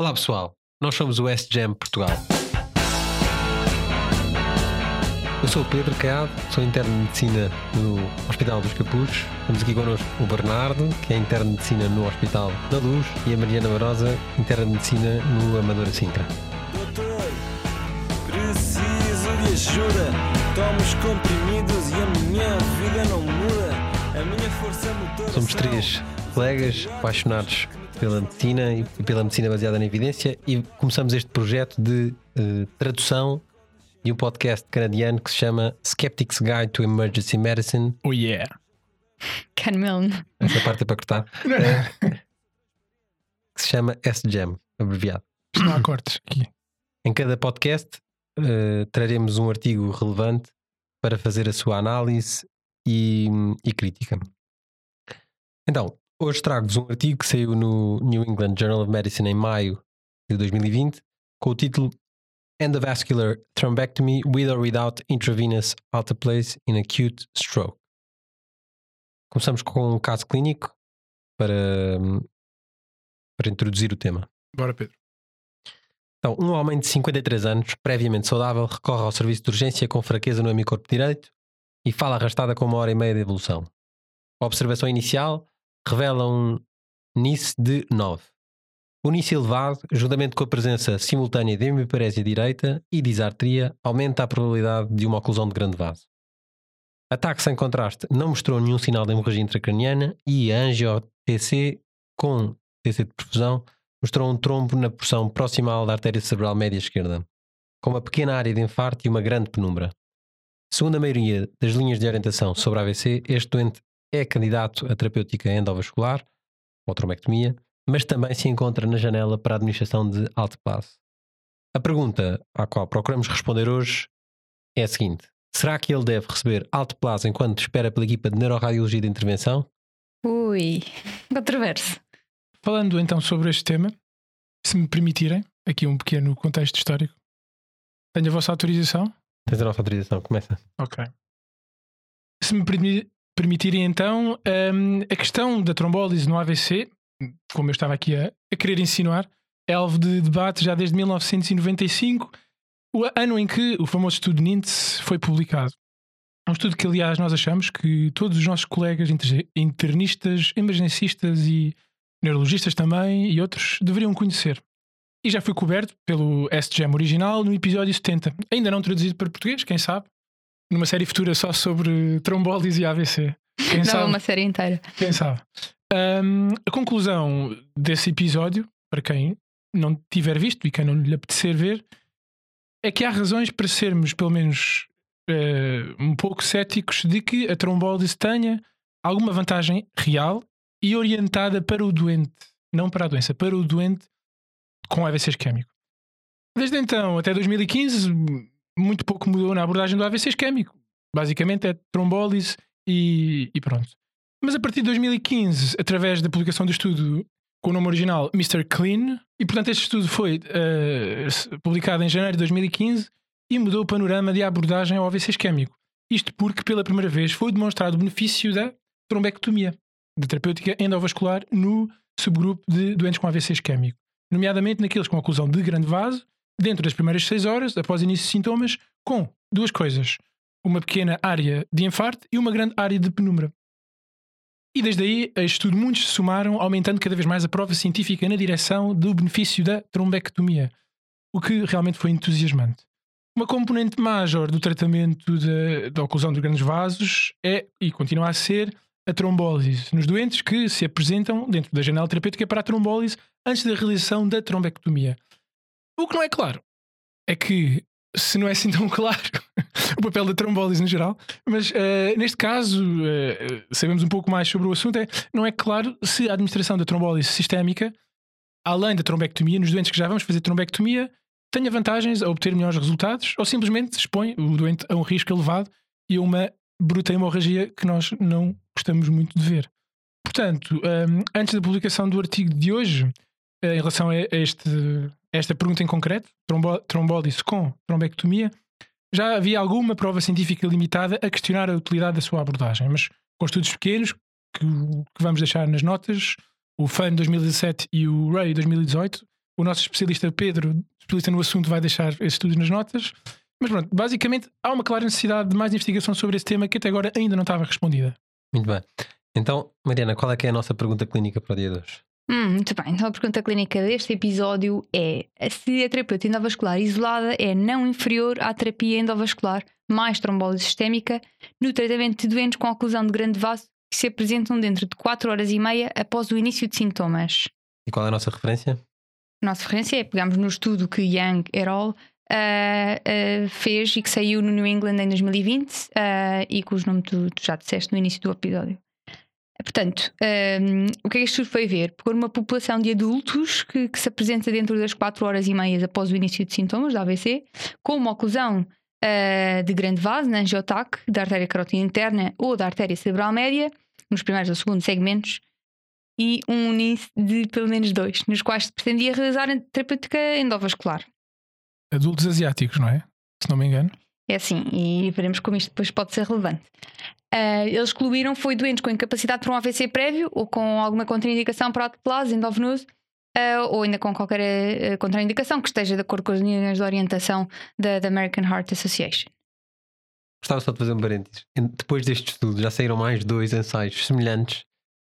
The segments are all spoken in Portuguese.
Olá pessoal, nós somos o S-Jam Portugal. Eu sou o Pedro Caiado, sou interno de medicina no Hospital dos Capuchos. Temos aqui connosco o Bernardo, que é interno de medicina no Hospital da Luz, e a Mariana Barosa, interna de medicina no Amadora Sintra. Doutor, preciso de ajuda. Tomo os comprimidos e a minha vida não muda. A minha força motora. Somos três colegas apaixonados pela medicina e pela medicina baseada na evidência e começamos este projeto de eh, tradução de um podcast canadiano que se chama Skeptic's Guide to Emergency Medicine. Oh yeah. Ken Milne. Essa parte é para cortar. Que se chama S-Jam, abreviado. Não há cortes aqui. Em cada podcast eh, traremos um artigo relevante para fazer a sua análise e, e crítica. Então, hoje trago-vos um artigo que saiu no New England Journal of Medicine em maio de 2020 com o título Endovascular Thrombectomy with or without intravenous alteplase in acute stroke. Começamos com um caso clínico para, para introduzir o tema. Bora, Pedro. Então, um homem de 53 anos, previamente saudável, recorre ao serviço de urgência com fraqueza no hemicorpo direito e fala arrastada com uma hora e meia de evolução. A observação inicial revela um NIS de 9. O NIS elevado, juntamente com a presença simultânea de hemiparésia direita e disartria, aumenta a probabilidade de uma oclusão de grande vaso. Ataque sem contraste não mostrou nenhum sinal de hemorragia intracraniana e a angio-TC com TC de perfusão mostrou um trombo na porção proximal da artéria cerebral média esquerda, com uma pequena área de infarto e uma grande penumbra. Segundo a maioria das linhas de orientação sobre AVC, este doente é candidato a terapêutica endovascular, ou trombectomia, mas também se encontra na janela para a administração de alteplase. A pergunta à qual procuramos responder hoje é a seguinte: será que ele deve receber alteplase enquanto espera pela equipa de neuroradiologia de intervenção? Ui, controverso. Falando então sobre este tema, se me permitirem, aqui um pequeno contexto histórico. Tenho a vossa autorização? Tens a nossa autorização, começa. Ok. Se me permitirem então, hum, a questão da trombólise no AVC, como eu estava aqui a, a querer insinuar, é alvo de debate já desde 1995, o ano em que o famoso estudo NINTS foi publicado. Um estudo que, aliás, nós achamos que todos os nossos colegas inter- internistas, emergencistas e neurologistas também e outros deveriam conhecer. E já foi coberto pelo SGM original no episódio 70, ainda não traduzido para português, quem sabe? Numa série futura só sobre trombólise e AVC. Quem Não, sabe? uma série inteira. Quem sabe? Ahm, a conclusão desse episódio, para quem não tiver visto e quem não lhe apetecer ver, é que há razões para sermos, pelo menos, eh, um pouco céticos de que a trombólise tenha alguma vantagem real e orientada para o doente, não para a doença, para o doente com AVC isquémico. Desde então até 2015, muito pouco mudou na abordagem do AVC isquémico. Basicamente é trombólise e, e pronto. Mas a partir de 2015, através da publicação do estudo com o nome original Mr. Clean, e portanto este estudo foi eh, publicado em janeiro de 2015 e mudou o panorama de abordagem ao AVC isquémico. Isto porque pela primeira vez foi demonstrado o benefício da trombectomia, de terapêutica endovascular no subgrupo de doentes com AVC isquémico, nomeadamente naqueles com oclusão de grande vaso, dentro das primeiras 6 horas, após início de sintomas, com duas coisas: uma pequena área de infarto e uma grande área de penumbra. E desde aí, estudo, muitos se somaram, aumentando cada vez mais a prova científica na direção do benefício da trombectomia, o que realmente foi entusiasmante. Uma componente major do tratamento da oclusão dos grandes vasos é, e continua a ser, a trombólise, nos doentes que se apresentam dentro da janela terapêutica para a trombólise antes da realização da trombectomia. O que não é claro é que, se não é assim tão claro, o papel da trombólise no geral, mas eh, neste caso, eh, sabemos um pouco mais sobre o assunto, é, não é claro se a administração da trombólise sistémica, além da trombectomia, nos doentes que já vamos fazer trombectomia, tenha vantagens a obter melhores resultados ou simplesmente expõe o doente a um risco elevado e a uma bruta hemorragia que nós não gostamos muito de ver. Portanto, hum, antes da publicação do artigo de hoje, eh, em relação a este, esta pergunta em concreto, trombólise com trombectomia, já havia alguma prova científica limitada a questionar a utilidade da sua abordagem, mas com estudos pequenos, que, que vamos deixar nas notas, o FAN 2017 e o RAY 2018, O nosso especialista Pedro, especialista no assunto, vai deixar esses estudos nas notas. Mas pronto, basicamente há uma clara necessidade de mais investigação sobre esse tema que até agora ainda não estava respondida. Muito bem. Então, Mariana, qual é que é a nossa pergunta clínica para o dia de hoje? Hum, muito bem. Então a pergunta clínica deste episódio é se a terapia endovascular isolada é não inferior à terapia endovascular mais trombose sistémica no tratamento de doentes com oclusão de grande vaso que se apresentam dentro de 4 horas e meia após o início de sintomas. E qual é a nossa referência? A nossa referência é pegamos no estudo que Young et al. Uh, uh, fez e que saiu no New England em 2020 uh, e cujo nome tu, tu, já disseste no início do episódio. Portanto, um, o que é que este estudo foi ver? Pegou uma população de adultos que, que, se apresenta dentro das 4 horas e meias após o início de sintomas da AVC, com uma oclusão de grande vaso, na angiotaque, da artéria carótida interna ou da artéria cerebral média, nos primeiros ou segundos segmentos, e um índice de pelo menos dois, nos quais se pretendia realizar a terapêutica endovascular adultos asiáticos, não é? Se não me engano. É assim, e veremos como isto depois pode ser relevante. Uh, eles excluíram foi doentes com incapacidade para um AVC prévio ou com alguma contraindicação para autoplase endovenoso uh, ou ainda com qualquer uh, contraindicação que esteja de acordo com as linhas de orientação da, da American Heart Association. Gostava só de fazer um parênteses. Depois deste estudo já saíram mais dois ensaios semelhantes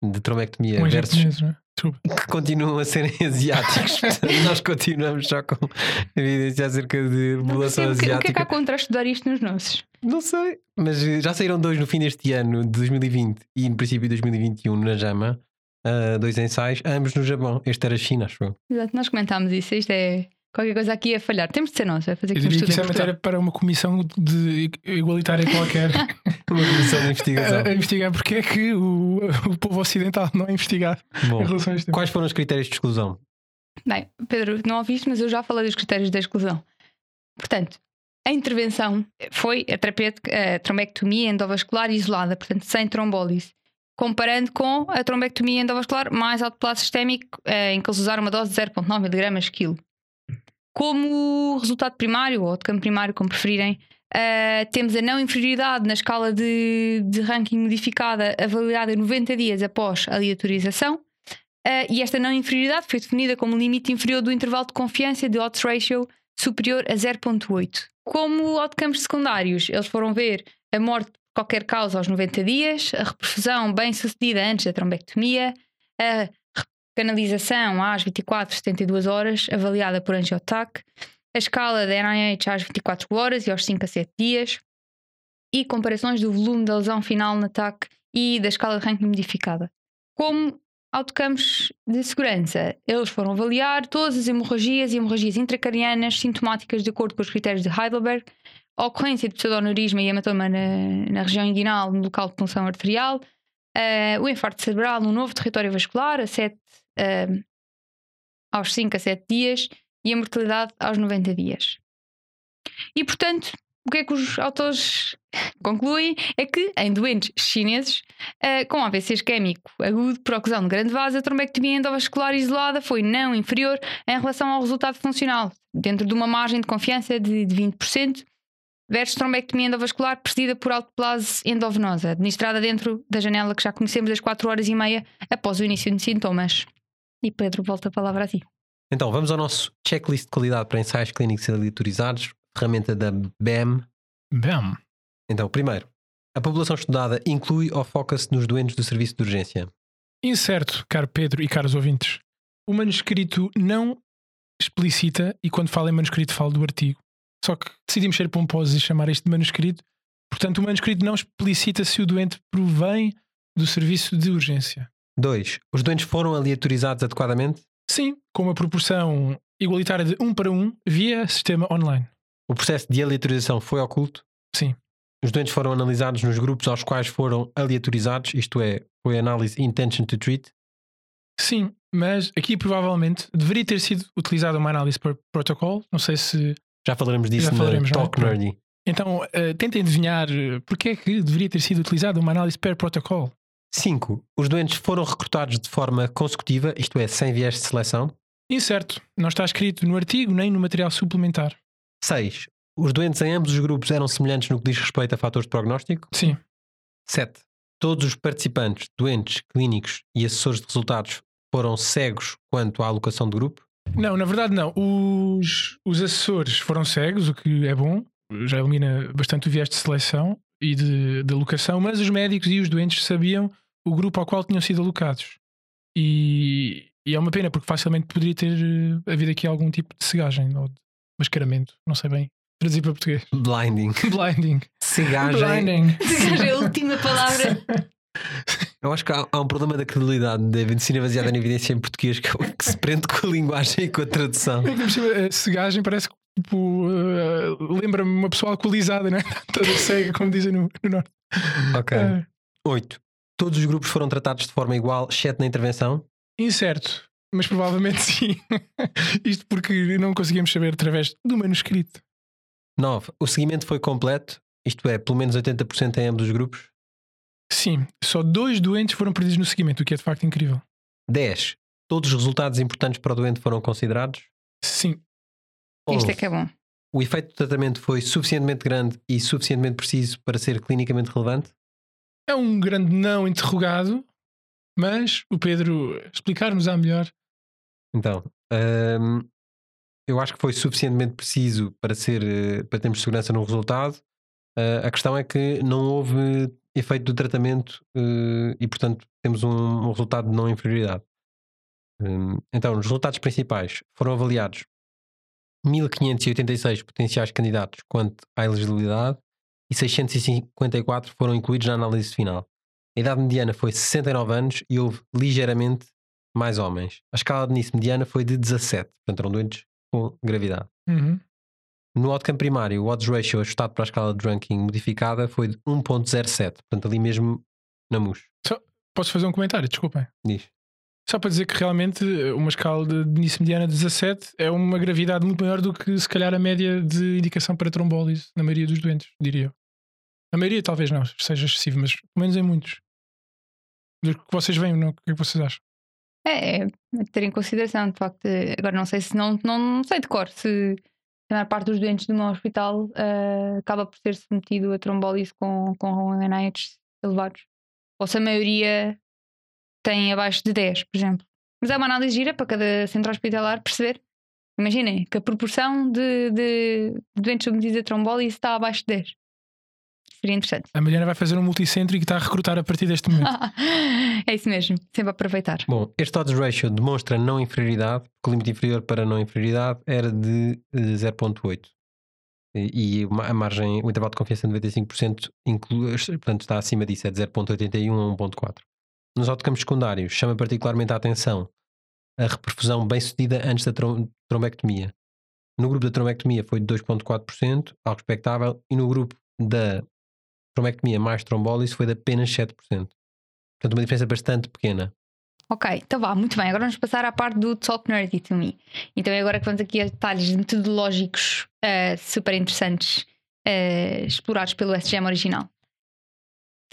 de trombectomia um versus japonês, é? Que continuam a serem asiáticos. Nós continuamos só com evidência acerca de população percebo o que, o que é asiática. que há contra estudar isto nos nossos? Não sei, mas eh, já saíram dois no fim deste ano, de 2020 e no princípio de 2021 na JAMA. ah, dois ensaios, ambos no Japão. Este era a China, acho eu. Exato, nós comentámos isso. Isto é qualquer coisa aqui a falhar. Temos de ser nós, vai fazer Eu aqui um diria que estudo isso em é matéria para uma comissão de igualitária qualquer Uma comissão de a, investigação. a investigar porque é que o, o povo ocidental não é investigado Bom, em relação a este quais foram os critérios de exclusão? Bem, Pedro, não ouviste, mas eu já falei dos critérios da exclusão. Portanto, a intervenção foi a, a trombectomia endovascular isolada, portanto, sem trombólise. Comparando com a trombectomia endovascular mais autoplase sistémico, eh, em que eles usaram uma dose de 0,9 mg quilo. Como resultado primário, ou de campo primário, como preferirem, eh, temos a não inferioridade na escala de, de ranking modificada avaliada em 90 dias após a aleatorização. Uh, e esta não inferioridade foi definida como limite inferior do intervalo de confiança de odds ratio superior a 0.8. Como outcomes secundários, eles foram ver a morte por qualquer causa aos 90 dias, a reperfusão bem sucedida antes da trombectomia, a canalização às 24, 72 horas, avaliada por AngioTAC, a escala da NIH às 24 horas e aos 5 a 7 dias, e comparações do volume da lesão final no TAC e da escala de ranking modificada. Como autocampos de segurança, eles foram avaliar todas as hemorragias e hemorragias intracarianas sintomáticas de acordo com os critérios de Heidelberg, a ocorrência de pseudoneurisma e hematoma na, na, região inguinal no local de punção arterial, uh, o infarto cerebral no novo território vascular, a 7 uh, aos 5 a 7 dias e a mortalidade aos 90 dias. E portanto, o que é que os autores concluem é que em doentes chineses uh, com AVC isquémico agudo, por ocasião de grande vaso, a trombectomia endovascular isolada foi não inferior em relação ao resultado funcional, dentro de uma margem de confiança de, de 20%, versus trombectomia endovascular precedida por autoplase endovenosa, administrada dentro da janela que já conhecemos das 4 horas e meia após o início de sintomas. E Pedro, volta a palavra a ti. Então, vamos ao nosso checklist de qualidade para ensaios clínicos aleatorizados, ferramenta da BEM. Bam. Então, primeiro, a população estudada inclui ou foca-se nos doentes do serviço de urgência? Incerto, caro Pedro e caros ouvintes. O manuscrito não explicita, e quando falo em manuscrito falo do artigo, só que decidimos ser pomposos e chamar isto de manuscrito. Portanto, o manuscrito não explicita se o doente provém do serviço de urgência. 2. Os doentes foram aleatorizados adequadamente? Sim, com uma proporção igualitária de 1 para 1 via sistema online. O processo de aleatorização foi oculto? Sim. Os doentes foram analisados nos grupos aos quais foram aleatorizados, isto é, foi análise intention to treat? Sim, mas aqui provavelmente deveria ter sido utilizada uma análise por protocolo. Não sei se. Já falaremos disso Já no falaremos, não é? Talk Nerdy. Então, eh, tentem adivinhar eh, porque é que deveria ter sido utilizada uma análise per protocolo. 5. Os doentes foram recrutados de forma consecutiva, isto é, sem viés de seleção? Incerto, não está escrito no artigo nem no material suplementar. 6. Os doentes em ambos os grupos eram semelhantes no que diz respeito a fatores de prognóstico? Sim, 7. Todos os participantes, doentes, clínicos e assessores de resultados foram cegos quanto à alocação do grupo? Não, na verdade não. Os, os assessores foram cegos, o que é bom, já elimina bastante o viés de seleção e de, de alocação, mas os médicos e os doentes sabiam o grupo ao qual tinham sido alocados. E, e é uma pena, porque facilmente poderia ter eh, havido aqui algum tipo de cegagem ou de mascaramento, não sei bem. Traduzir para português. Blinding. Blinding. Cegagem. Blinding. Seja a última palavra. Eu acho que há, há um problema da credibilidade da medicina baseada na evidência em português que, que se prende com a linguagem e com a tradução. É a cegagem parece que tipo, eh, lembra-me uma pessoa alcoolizada, né? Toda cega, como dizem no, no norte. Ok. Eh, 8. Todos os grupos foram tratados de forma igual, exceto na intervenção. incerto, mas provavelmente sim. Isto porque não conseguimos saber através do manuscrito. 9. O seguimento foi completo, isto é, pelo menos 80% em ambos os grupos. Sim, só dois doentes foram perdidos no seguimento, o que é de facto incrível. 10. Todos os resultados importantes para o doente foram considerados. Sim, Isto é 11. que é bom. O efeito do tratamento foi suficientemente grande e suficientemente preciso para ser clinicamente relevante. É um grande não interrogado, mas o Pedro explicar-nos-á melhor. Então, hum, eu acho que foi suficientemente preciso para ser eh, para termos segurança no resultado. Ah, a questão é que não houve efeito do tratamento eh, e, portanto, temos um, um resultado de não inferioridade. Hum, então, os resultados principais foram avaliados 1586 potenciais candidatos quanto à elegibilidade e 654 foram incluídos na análise final. A idade mediana foi 69 anos e houve ligeiramente mais homens. A escala de Nice mediana foi de 17, portanto eram doentes com gravidade. Uhum. No outcome primário, o odds ratio ajustado para a escala de ranking modificada foi de 1.07, portanto ali mesmo na MUS. Posso fazer um comentário? Desculpem. Diz. Só para dizer que realmente uma escala de de início mediana de 17 é uma gravidade muito maior do que se calhar a média de indicação para trombólise na maioria dos doentes, diria eu. A maioria talvez não seja excessivo, mas pelo menos em muitos. Do que vocês veem, não? o que é que vocês acham? É, é ter em consideração, de facto. Agora não sei se não, não, não sei de cor se a maior parte dos doentes do meu hospital ah, acaba por ser submetido a trombólise com, com NIH elevados. Ou se a maioria tem abaixo de 10, por exemplo. Mas é uma análise gira para cada centro hospitalar perceber. Imaginem que a proporção de, de doentes submetidos a trombólise está abaixo de 10. Seria interessante. A Mariana vai fazer um multicêntrico e está a recrutar a partir deste momento. é isso mesmo, sempre a aproveitar. Bom, este odds ratio demonstra não inferioridade, porque o limite inferior para não inferioridade era de eh, 0.8. E e a margem, o intervalo de confiança de 95% inclui, portanto, está acima disso, é de 0.81 a 1.4. Nos outcomes secundários, chama particularmente a atenção a reperfusão bem sucedida antes da trom- trombectomia. No grupo da trombectomia foi de 2.4%, algo expectável, e no grupo da trombectomia mais trombólise foi de apenas 7%. Portanto, uma diferença bastante pequena. Ok, então vá, muito bem. Agora vamos passar à parte do Talk Nerdy to Me. Então é agora que vamos aqui a detalhes metodológicos eh, super interessantes eh, explorados pelo SGM original.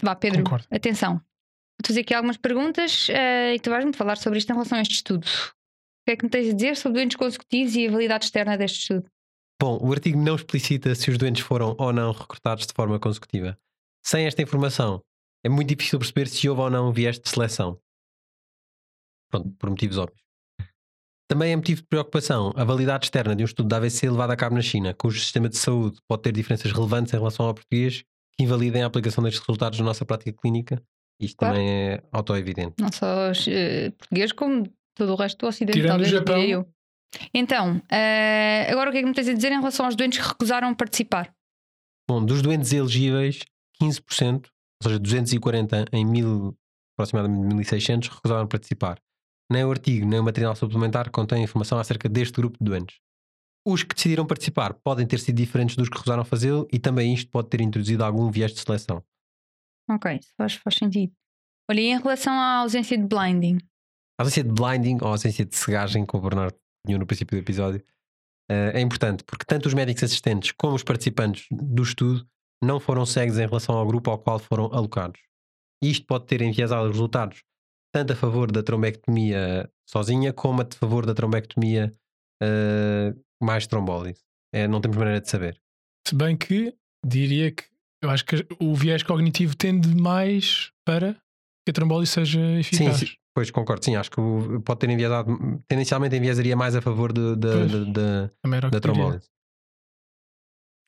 Vá, Pedro, Concordo. atenção. Fazer aqui algumas perguntas eh, e tu vais-me falar sobre isto em relação a este estudo. O que é que me tens a dizer sobre doentes consecutivos e a validade externa deste estudo? Bom, o artigo não explicita se os doentes foram ou não recrutados de forma consecutiva. Sem esta informação, é muito difícil perceber se houve ou não viés de seleção. Pronto, por motivos óbvios. Também é motivo de preocupação a validade externa de um estudo da AVC levado a cabo na China, cujo sistema de saúde pode ter diferenças relevantes em relação ao português que invalidem a aplicação destes resultados na nossa prática clínica. Isto Claro. também é auto-evidente. Não só os eh, portugueses, como todo o resto do Ocidente, Tirando o Japão. Então, eh, agora o que é que me tens a dizer em relação aos doentes que recusaram participar? Bom, dos doentes elegíveis, 15%, ou seja, 240 em mil, aproximadamente 1600, recusaram participar. Nem o artigo, nem o material suplementar contém informação acerca deste grupo de doentes. Os que decidiram participar podem ter sido diferentes dos que recusaram fazê-lo e também isto pode ter introduzido algum viés de seleção. Ok, isso faz, faz sentido. Olha, e em relação à ausência de blinding? A ausência de blinding ou a ausência de cegagem, como o Bernardo tinha no princípio do episódio, eh, é importante porque tanto os médicos assistentes como os participantes do estudo não foram cegos em relação ao grupo ao qual foram alocados. E Isto pode ter enviesado os resultados tanto a favor da trombectomia sozinha como a favor da trombectomia eh, mais trombólise. É, não temos maneira de saber. Se bem que diria que eu acho que o viés cognitivo tende mais para que a trombólise seja eficaz. sim. Pois concordo, sim, acho que pode ter enviesado, tendencialmente enviesaria mais a favor de, de- Pois. de- de- da trombólise.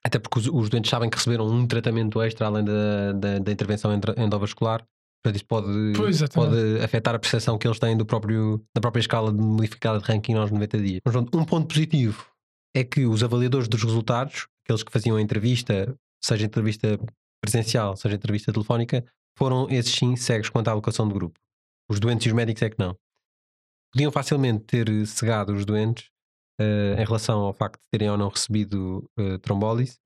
Até porque os, os doentes sabem que receberam um tratamento extra além da, da, da intervenção endovascular. Portanto, isso pode, Pois, pode afetar a percepção que eles têm do próprio, da própria escala de modificada de ranking aos 90 dias. Mas pronto, um ponto positivo é que os avaliadores dos resultados, aqueles que faziam a entrevista, seja entrevista presencial, seja entrevista telefónica, foram esses sim cegos quanto à alocação de grupo. Os doentes e os médicos é que não. Podiam facilmente ter cegado os doentes eh, em relação ao facto de terem ou não recebido eh, trombólise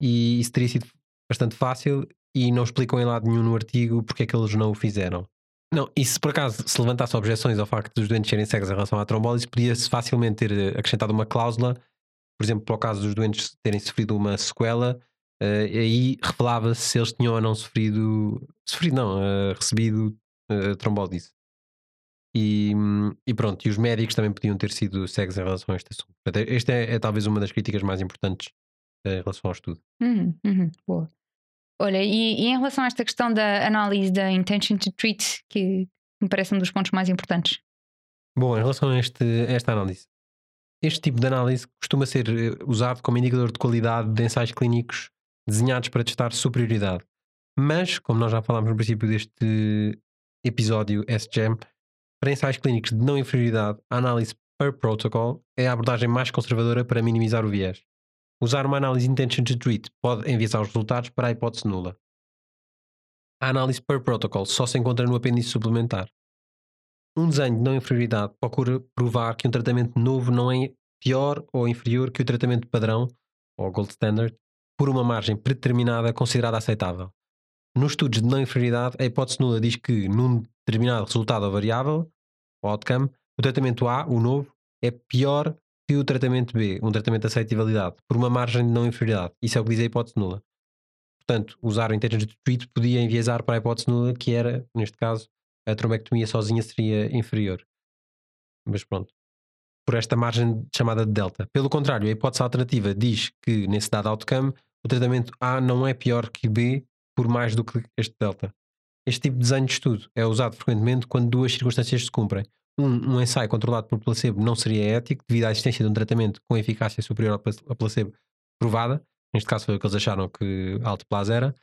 e isso teria sido bastante fácil e não explicam em lado nenhum no artigo porque é que eles não o fizeram. Não, e se por acaso se levantasse objeções ao facto dos doentes serem cegos em relação à trombólise, podia-se facilmente ter eh, acrescentado uma cláusula, por exemplo, para o caso dos doentes terem sofrido uma sequela, eh, aí revelava-se se eles tinham ou não sofrido, sofrido não, eh, recebido eh, trombólise. E, e pronto, e os médicos também podiam ter sido cegos em relação a este assunto. Esta é, é talvez uma das críticas mais importantes em relação ao estudo. Uhum, uhum, boa. Olha, e, e em relação a esta questão da análise da intention to treat, que me parece um dos pontos mais importantes. Bom, em relação a, este, a esta análise, este tipo de análise costuma ser usado como indicador de qualidade de ensaios clínicos desenhados para testar superioridade. Mas, como nós já falámos no princípio deste episódio SGEM, para ensaios clínicos de não inferioridade, a análise per protocol é a abordagem mais conservadora para minimizar o viés. Usar uma análise intention to treat pode enviesar os resultados para a hipótese nula. A análise per protocol só se encontra no apêndice suplementar. Um desenho de não inferioridade procura provar que um tratamento novo não é pior ou inferior que o tratamento padrão, ou gold standard, por uma margem predeterminada considerada aceitável. Nos estudos de não inferioridade, a hipótese nula diz que, num determinado resultado ou variável, ou outcome, o tratamento A, o novo, é pior que o tratamento B, um tratamento de aceitabilidade, por uma margem de não inferioridade. Isso é o que diz a hipótese nula. Portanto, usar o intention to treat podia enviesar para a hipótese nula, que era, neste caso, a trombectomia sozinha seria inferior. Mas pronto. Por esta margem chamada de delta. Pelo contrário, a hipótese alternativa diz que, nesse dado outcome, o tratamento A não é pior que B por mais do que este delta. Este tipo de desenho de estudo é usado frequentemente quando duas circunstâncias se cumprem. Um, um ensaio controlado por placebo não seria ético devido à existência de um tratamento com eficácia superior ao placebo provada. Neste caso foi o que eles acharam que a alteplase era.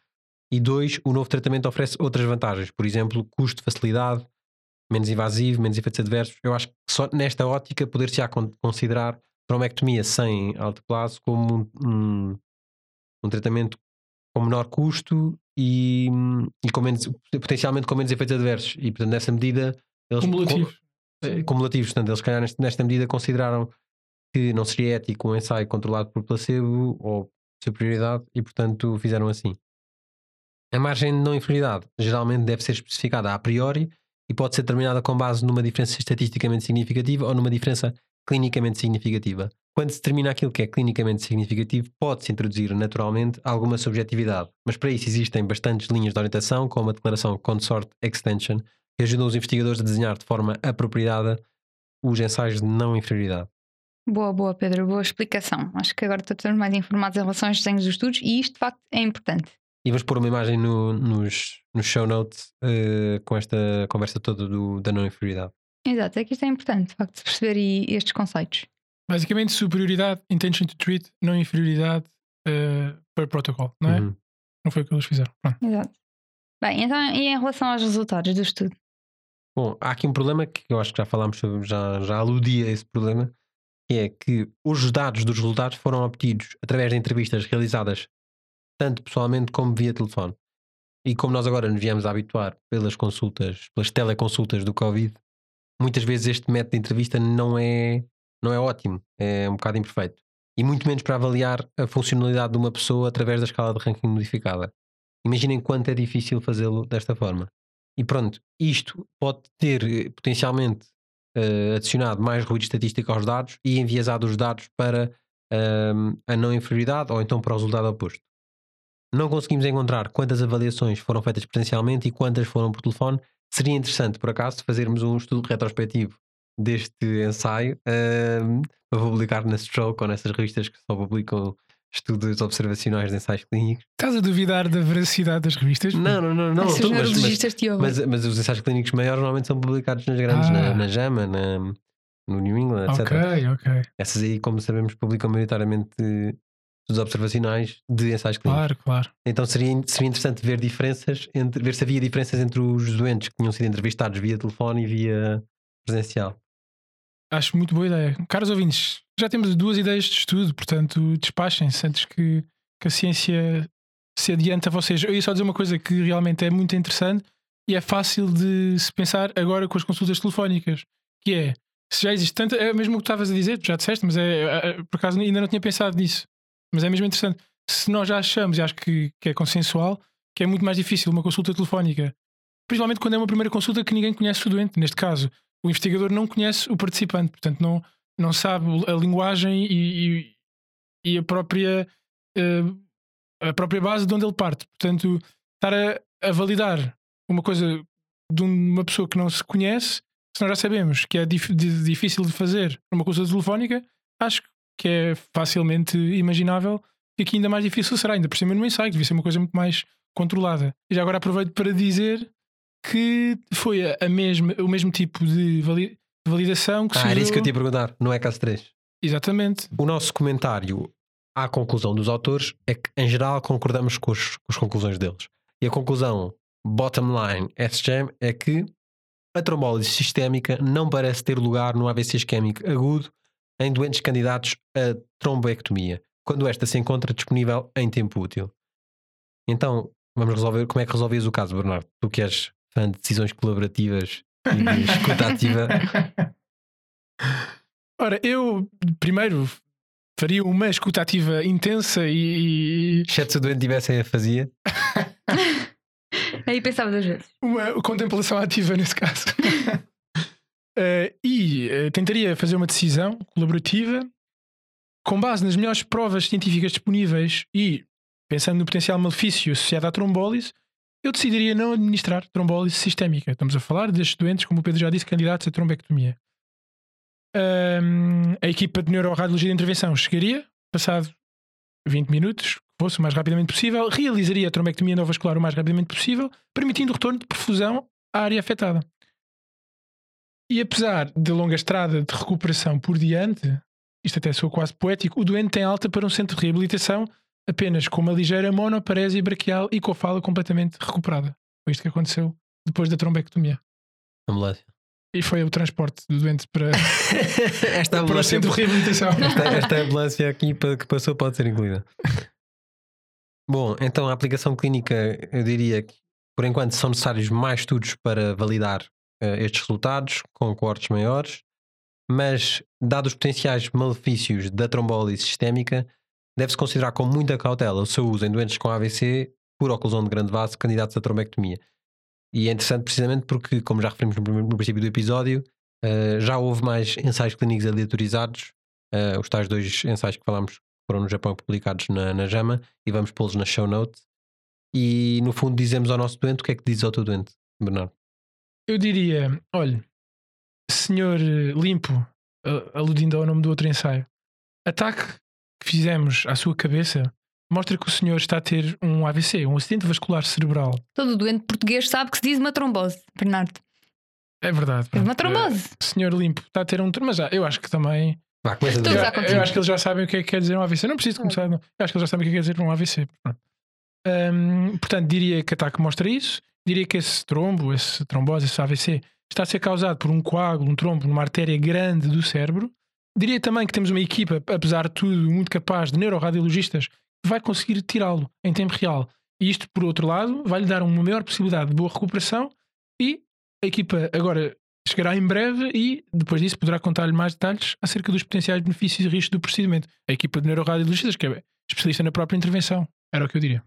E dois, o novo tratamento oferece outras vantagens. Por exemplo, custo, facilidade, menos invasivo, menos efeitos adversos. Eu acho que só nesta ótica poder-se-á con- considerar trombectomia sem alteplase como um, um, um tratamento com menor custo e, e com menos, potencialmente com menos efeitos adversos. E portanto, nessa medida, eles Cumulativo. eh, cumulativos. Portanto, eles, calhar, nesta medida, consideraram que não seria ético um ensaio controlado por placebo ou superioridade e, portanto, fizeram assim. A margem de não inferioridade geralmente deve ser especificada a priori e pode ser determinada com base numa diferença estatisticamente significativa ou numa diferença clinicamente significativa. Quando se determina aquilo que é clinicamente significativo, pode-se introduzir naturalmente alguma subjetividade, mas para isso existem bastantes linhas de orientação, como a declaração Consort Extension, que ajudam os investigadores a desenhar de forma apropriada os ensaios de não inferioridade. Boa, boa, Pedro, boa explicação. Acho que agora estamos mais informados em relação aos desenhos dos estudos e isto de facto é importante. E vamos pôr uma imagem no- nos, nos show notes eh, com esta conversa toda do- da não inferioridade. Exato, é que isto é importante, de facto, perceber e- estes conceitos. Basicamente, superioridade, intention to treat, não inferioridade eh, per protocol, não é? Uhum. Não foi o que eles fizeram. Pronto. Exato. Bem, então, e em relação aos resultados do estudo? Bom, há aqui um problema que eu acho que já falámos sobre, já, já aludi a esse problema, que é que os dados dos resultados foram obtidos através de entrevistas realizadas tanto pessoalmente como via telefone. E como nós agora nos viemos a habituar pelas consultas, pelas teleconsultas do Covid, muitas vezes este método de entrevista não é, não é ótimo, é um bocado imperfeito. E muito menos para avaliar a funcionalidade de uma pessoa através da escala de ranking modificada. Imaginem quanto é difícil fazê-lo desta forma. E pronto, isto pode ter eh, potencialmente eh, adicionado mais ruído estatístico aos dados e enviesado os dados para ahm, a não inferioridade ou então para o resultado oposto. Não conseguimos encontrar quantas avaliações foram feitas presencialmente e quantas foram por telefone. Seria interessante, por acaso, fazermos um estudo retrospectivo deste ensaio ahm, para publicar na Stroke ou nessas revistas que só publicam estudos observacionais de ensaios clínicos. Estás a duvidar da veracidade das revistas? Não, não, não, não. Esses tô- mas, mas, neurologistas te ouvem. mas, mas os ensaios clínicos maiores normalmente são publicados nas grandes, Ah. na, na JAMA, na, no New England, etc. Ok, ok. Essas aí, como sabemos, publicam maioritariamente estudos observacionais de ensaios clínicos. Claro, claro. Então seria, seria interessante ver diferenças entre ver se havia diferenças entre os doentes que tinham sido entrevistados via telefone e via presencial. Acho muito boa ideia. Caros ouvintes, já temos duas ideias de estudo, portanto, despachem-se antes que, que a ciência se adiante a vocês. Eu ia só dizer uma coisa que realmente é muito interessante e é fácil de se pensar agora com as consultas telefónicas, que é se já existe tanto, é mesmo o que estavas a dizer, tu já disseste, mas é, é- é- por acaso ainda não tinha pensado nisso. Mas é mesmo interessante. Se nós já achamos, e acho que, que é consensual, que é muito mais difícil uma consulta telefónica, principalmente quando é uma primeira consulta que ninguém conhece o doente, neste caso, o investigador não conhece o participante, portanto não, não sabe a linguagem e, e- e a própria eh, a própria base de onde ele parte. Portanto, estar a, a validar uma coisa de uma pessoa que não se conhece, se nós já sabemos que é dif- de- difícil de fazer numa consulta telefónica, acho que é facilmente imaginável que aqui ainda mais difícil será, ainda por cima no ensaio, que devia ser uma coisa muito mais controlada. E já agora aproveito para dizer que foi a, a mesma, o mesmo tipo de vali- validação que se Ah, era isso que eu te ia perguntar, não é caso 3. Exatamente. O nosso comentário à conclusão dos autores é que, em geral, concordamos com, os- com as conclusões deles. E a conclusão, bottom line, SGM, é que a trombólise sistémica não parece ter lugar no AVC isquémico agudo em doentes candidatos a tromboectomia, quando esta se encontra disponível em tempo útil. Então, vamos resolver como é que resolvias o caso, Bernardo? Tu que és fã de decisões colaborativas e de escuta ativa. Ora, eu primeiro faria uma escuta ativa intensa e, e Exceto se o doente tivesse a fazia. Aí pensava duas vezes. uma contemplação ativa nesse caso. Eh, e eh, tentaria fazer uma decisão colaborativa com base nas melhores provas científicas disponíveis e pensando no potencial malefício associado à trombólise, eu decidiria não administrar trombólise sistémica. Estamos a falar destes doentes, como o Pedro já disse, candidatos a trombectomia. Ahm, a equipa de neuroradiologia de intervenção chegaria, passado 20 minutos, fosse o mais rapidamente possível, realizaria a trombectomia endovascular o mais rapidamente possível, permitindo o retorno de perfusão à área afetada. E apesar da longa estrada de recuperação por diante, isto até soa quase poético, o doente tem alta para um centro de reabilitação apenas com uma ligeira monoparésia braquial e com a fala completamente recuperada. Foi isto que aconteceu depois da trombectomia. Ambulância. E foi o transporte do doente para, Esta para o ambulância, centro de reabilitação. esta, esta ambulância aqui que passou pode ser incluída. Bom, então a aplicação clínica, eu diria que por enquanto são necessários mais estudos para validar estes resultados com coortes maiores, mas dados os potenciais malefícios da trombólise sistémica, deve-se considerar com muita cautela o seu uso em doentes com AVC por oclusão de grande vaso candidatos a trombectomia. E é interessante precisamente porque, como já referimos no, primeiro- no princípio do episódio, eh, já houve mais ensaios clínicos aleatorizados, eh, os tais dois ensaios que falámos foram no Japão publicados na, na JAMA e vamos pô-los na show notes. E no fundo dizemos ao nosso doente o que é que diz ao teu doente, Bernardo. Eu diria, olha, senhor eh, limpo, aludindo ao nome do outro ensaio, ataque que fizemos à sua cabeça mostra que o senhor está a ter um AVC, um acidente vascular cerebral. Todo doente português sabe que se diz uma trombose, Bernardo. É verdade. Teve uma trombose. Eh, senhor limpo está a ter um. Mas já, eu acho que também. Vá, começa a dizer. Eu, acho que eles já sabem o que é que quer dizer um AVC. Não preciso começar. Não. Eu acho que eles já sabem o que é que quer dizer um AVC. Pronto. Hum, portanto, diria que o ataque mostra isso. Diria que esse trombo, esse trombose, esse AVC, está a ser causado por um coágulo, um trombo numa artéria grande do cérebro. Diria também que temos uma equipa, apesar de tudo, muito capaz de neuroradiologistas que vai conseguir tirá-lo em tempo real. E isto, por outro lado, vai-lhe dar uma maior possibilidade de boa recuperação e a equipa agora chegará em breve e depois disso poderá contar-lhe mais detalhes acerca dos potenciais benefícios e riscos do procedimento. A equipa de neuroradiologistas, que é especialista na própria intervenção, era o que eu diria.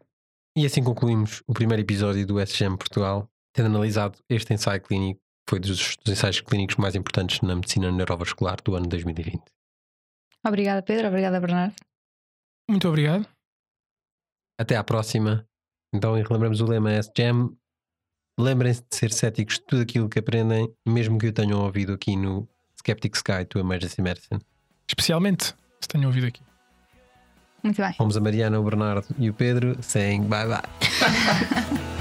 E assim concluímos o primeiro episódio do SGM Portugal, tendo analisado este ensaio clínico, que foi dos, dos ensaios clínicos mais importantes na medicina neurovascular do ano 2020. Obrigada, Pedro. Obrigada, Bernardo. Muito obrigado. Até à próxima. Então, e relembramos o lema SGM. Lembrem-se de ser céticos de tudo aquilo que aprendem, mesmo que o tenham ouvido aqui no Skeptic's Guide to Emergency Medicine. Especialmente se tenham ouvido aqui. Muito bem. Fomos a Mariana, o Bernardo e o Pedro. Sem bye bye.